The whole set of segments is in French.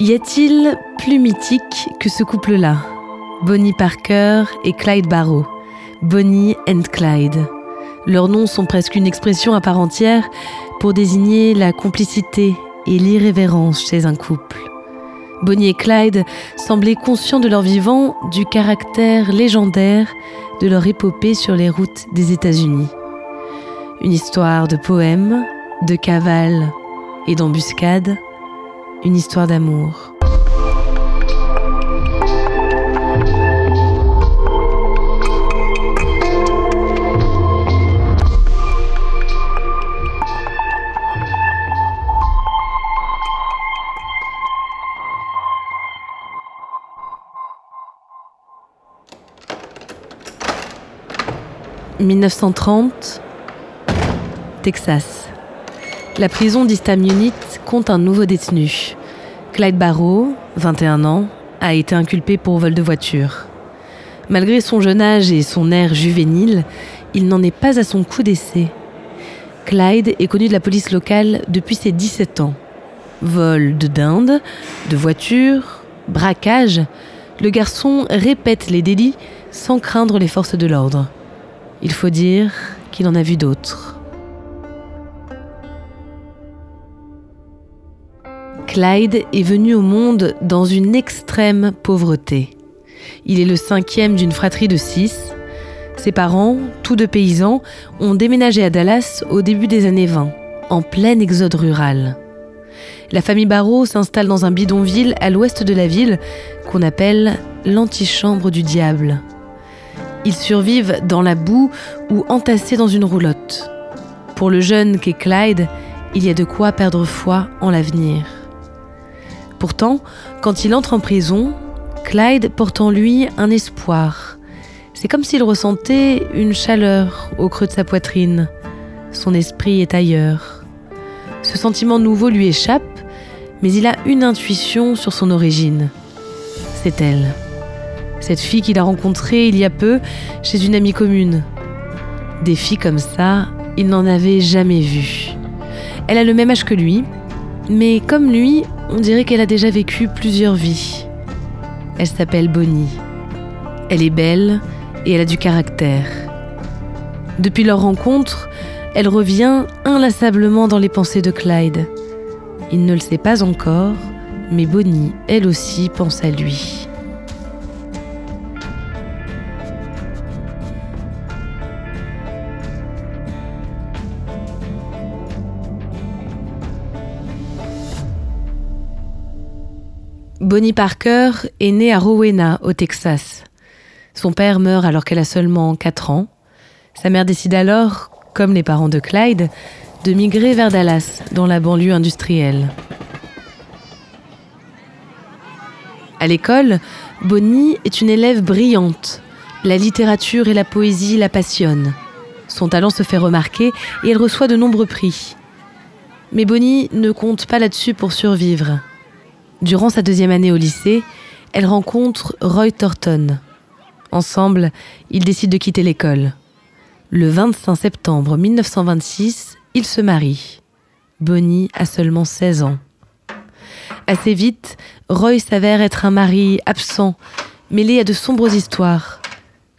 Y a-t-il plus mythique que ce couple-là? Bonnie Parker et Clyde Barrow. Bonnie and Clyde. Leurs noms sont presque une expression à part entière pour désigner la complicité et l'irrévérence chez un couple. Bonnie et Clyde semblaient conscients de leur vivant du caractère légendaire de leur épopée sur les routes des États-Unis. Une histoire de poèmes, de cavales et d'embuscades une histoire d'amour. « 1930, Texas. La prison d'Istam Unit compte un nouveau détenu. Clyde Barrow, 21 ans, a été inculpé pour vol de voiture. Malgré son jeune âge et son air juvénile, il n'en est pas à son coup d'essai. Clyde est connu de la police locale depuis ses 17 ans. Vol de dinde, de voiture, braquage, le garçon répète les délits sans craindre les forces de l'ordre. Il faut dire qu'il en a vu d'autres. Clyde est venu au monde dans une extrême pauvreté. Il est le cinquième d'une fratrie de six. Ses parents, tous deux paysans, ont déménagé à Dallas au début des années 20, en plein exode rural. La famille Barrow s'installe dans un bidonville à l'ouest de la ville qu'on appelle l'antichambre du diable. Ils survivent dans la boue ou entassés dans une roulotte. Pour le jeune qu'est Clyde, il y a de quoi perdre foi en l'avenir. Pourtant, quand il entre en prison, Clyde porte en lui un espoir. C'est comme s'il ressentait une chaleur au creux de sa poitrine. Son esprit est ailleurs. Ce sentiment nouveau lui échappe, mais il a une intuition sur son origine. C'est elle. Cette fille qu'il a rencontrée il y a peu chez une amie commune. Des filles comme ça, il n'en avait jamais vu. Elle a le même âge que lui, mais comme lui, on dirait qu'elle a déjà vécu plusieurs vies. Elle s'appelle Bonnie. Elle est belle et elle a du caractère. Depuis leur rencontre, elle revient inlassablement dans les pensées de Clyde. Il ne le sait pas encore, mais Bonnie, elle aussi, pense à lui. Bonnie Parker est née à Rowena, au Texas. Son père meurt alors qu'elle a seulement 4 ans. Sa mère décide alors, comme les parents de Clyde, de migrer vers Dallas, dans la banlieue industrielle. À l'école, Bonnie est une élève brillante. La littérature et la poésie la passionnent. Son talent se fait remarquer et elle reçoit de nombreux prix. Mais Bonnie ne compte pas là-dessus pour survivre. Durant sa deuxième année au lycée, elle rencontre Roy Thornton. Ensemble, ils décident de quitter l'école. Le 25 septembre 1926, ils se marient. Bonnie a seulement 16 ans. Assez vite, Roy s'avère être un mari absent, mêlé à de sombres histoires.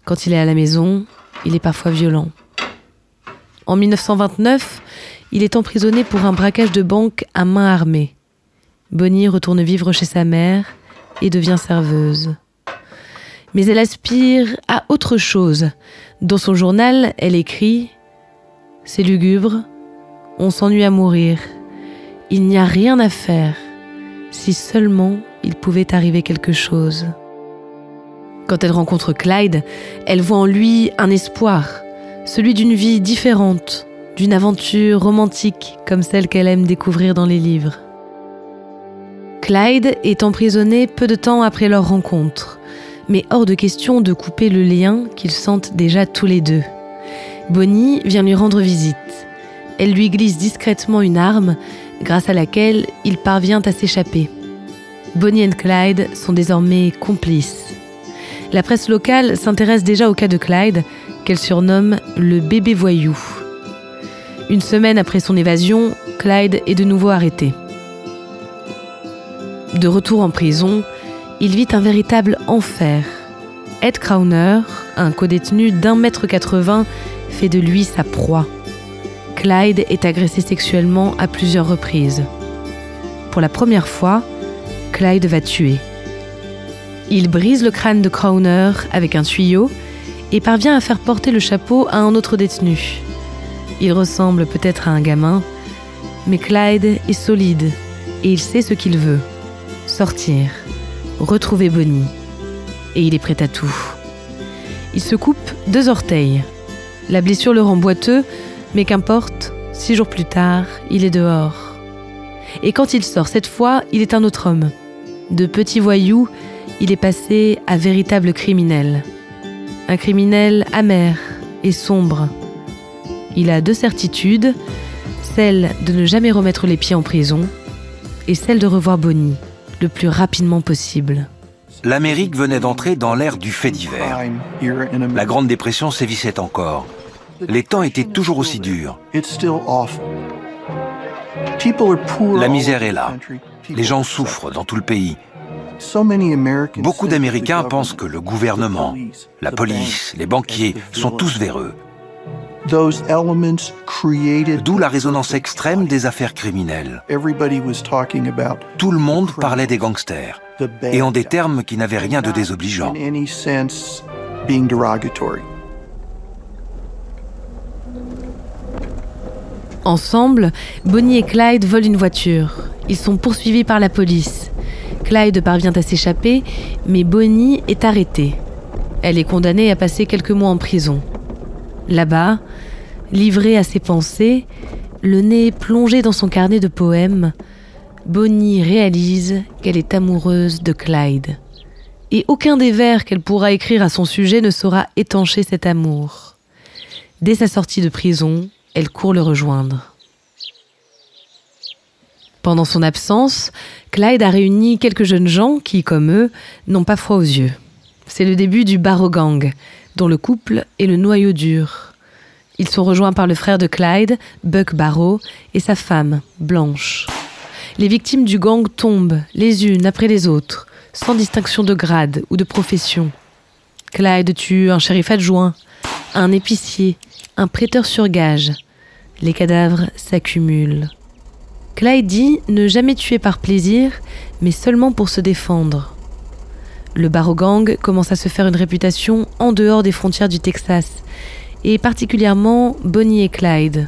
Quand il est à la maison, il est parfois violent. En 1929, il est emprisonné pour un braquage de banque à main armée. Bonnie retourne vivre chez sa mère et devient serveuse. Mais elle aspire à autre chose. Dans son journal, elle écrit C'est lugubre, on s'ennuie à mourir, il n'y a rien à faire, si seulement il pouvait arriver quelque chose. Quand elle rencontre Clyde, elle voit en lui un espoir, celui d'une vie différente, d'une aventure romantique comme celle qu'elle aime découvrir dans les livres. Clyde est emprisonné peu de temps après leur rencontre, mais hors de question de couper le lien qu'ils sentent déjà tous les deux. Bonnie vient lui rendre visite. Elle lui glisse discrètement une arme grâce à laquelle il parvient à s'échapper. Bonnie et Clyde sont désormais complices. La presse locale s'intéresse déjà au cas de Clyde, qu'elle surnomme le bébé voyou. Une semaine après son évasion, Clyde est de nouveau arrêté. De retour en prison, il vit un véritable enfer. Ed Crowner, un codétenu d'un mètre 80, fait de lui sa proie. Clyde est agressé sexuellement à plusieurs reprises. Pour la première fois, Clyde va tuer. Il brise le crâne de Crowner avec un tuyau et parvient à faire porter le chapeau à un autre détenu. Il ressemble peut-être à un gamin, mais Clyde est solide et il sait ce qu'il veut. Sortir, retrouver Bonnie. Et il est prêt à tout. Il se coupe deux orteils. La blessure le rend boiteux, mais qu'importe, six jours plus tard, il est dehors. Et quand il sort cette fois, il est un autre homme. De petit voyou, il est passé à véritable criminel. Un criminel amer et sombre. Il a deux certitudes, celle de ne jamais remettre les pieds en prison et celle de revoir Bonnie le plus rapidement possible. L'Amérique venait d'entrer dans l'ère du fait divers. La Grande Dépression sévissait encore. Les temps étaient toujours aussi durs. La misère est là. Les gens souffrent dans tout le pays. Beaucoup d'Américains pensent que le gouvernement, la police, les banquiers sont tous véreux. D'où la résonance extrême des affaires criminelles. Tout le monde parlait des gangsters, et en des termes qui n'avaient rien de désobligeant. Ensemble, Bonnie et Clyde volent une voiture. Ils sont poursuivis par la police. Clyde parvient à s'échapper, mais Bonnie est arrêtée. Elle est condamnée à passer quelques mois en prison. Là-bas, livrée à ses pensées, le nez plongé dans son carnet de poèmes, Bonnie réalise qu'elle est amoureuse de Clyde. Et aucun des vers qu'elle pourra écrire à son sujet ne saura étancher cet amour. Dès sa sortie de prison, elle court le rejoindre. Pendant son absence, Clyde a réuni quelques jeunes gens qui, comme eux, n'ont pas froid aux yeux. C'est le début du Barrow Gang, dont le couple est le noyau dur. Ils sont rejoints par le frère de Clyde, Buck Barrow, et sa femme, Blanche. Les victimes du gang tombent les unes après les autres, sans distinction de grade ou de profession. Clyde tue un shérif adjoint, un épicier, un prêteur sur gage. Les cadavres s'accumulent. Clyde dit ne jamais tuer par plaisir, mais seulement pour se défendre. Le Barrow Gang commence à se faire une réputation en dehors des frontières du Texas, et particulièrement Bonnie et Clyde.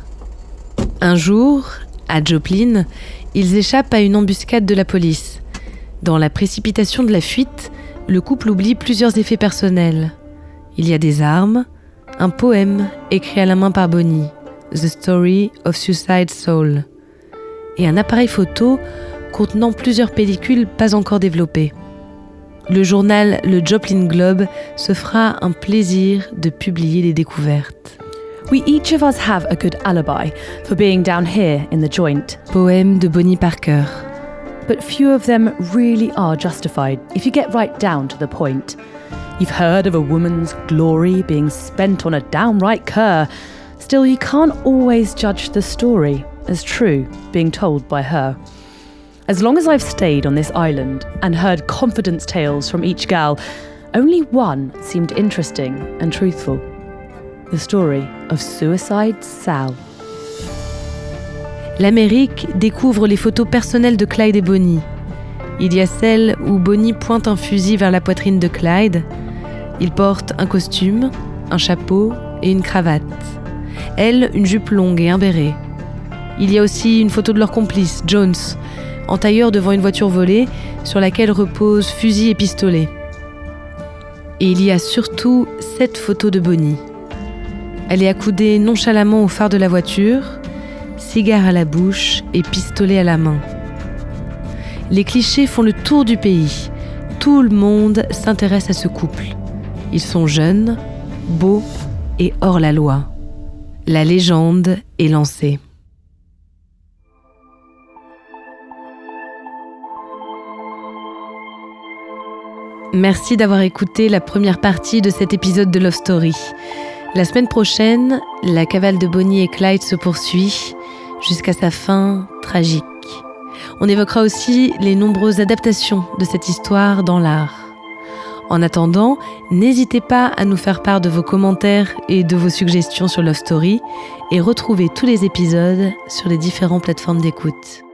Un jour, à Joplin, ils échappent à une embuscade de la police. Dans la précipitation de la fuite, le couple oublie plusieurs effets personnels. Il y a des armes, un poème écrit à la main par Bonnie, The Story of Suicide Soul, et un appareil photo contenant plusieurs pellicules pas encore développées. Le journal Le Joplin Globe se fera un plaisir de publier les découvertes. We each of us have a good alibi for being down here in the joint. Poème de Bonnie Parker. But few of them really are justified if you get right down to the point. You've heard of a woman's glory being spent on a downright cur. Still, you can't always judge the story as true being told by her. As long as I've stayed on this island and heard confidence tales from each gal, only one seemed interesting and truthful the story of. L'Amérique découvre les photos personnelles de Clyde et Bonnie. Il y a celle où Bonnie pointe un fusil vers la poitrine de Clyde. Il porte un costume, un chapeau et une cravate. Elle, une jupe longue et un béret. Il y a aussi une photo de leur complice, Jones, en tailleur devant une voiture volée sur laquelle reposent fusil et pistolet. Et il y a surtout cette photo de Bonnie. Elle est accoudée nonchalamment au phare de la voiture, cigare à la bouche et pistolet à la main. Les clichés font le tour du pays. Tout le monde s'intéresse à ce couple. Ils sont jeunes, beaux et hors la loi. La légende est lancée. Merci d'avoir écouté la première partie de cet épisode de Love Story. La semaine prochaine, la cavale de Bonnie et Clyde se poursuit jusqu'à sa fin tragique. On évoquera aussi les nombreuses adaptations de cette histoire dans l'art. En attendant, n'hésitez pas à nous faire part de vos commentaires et de vos suggestions sur Love Story et retrouvez tous les épisodes sur les différentes plateformes d'écoute.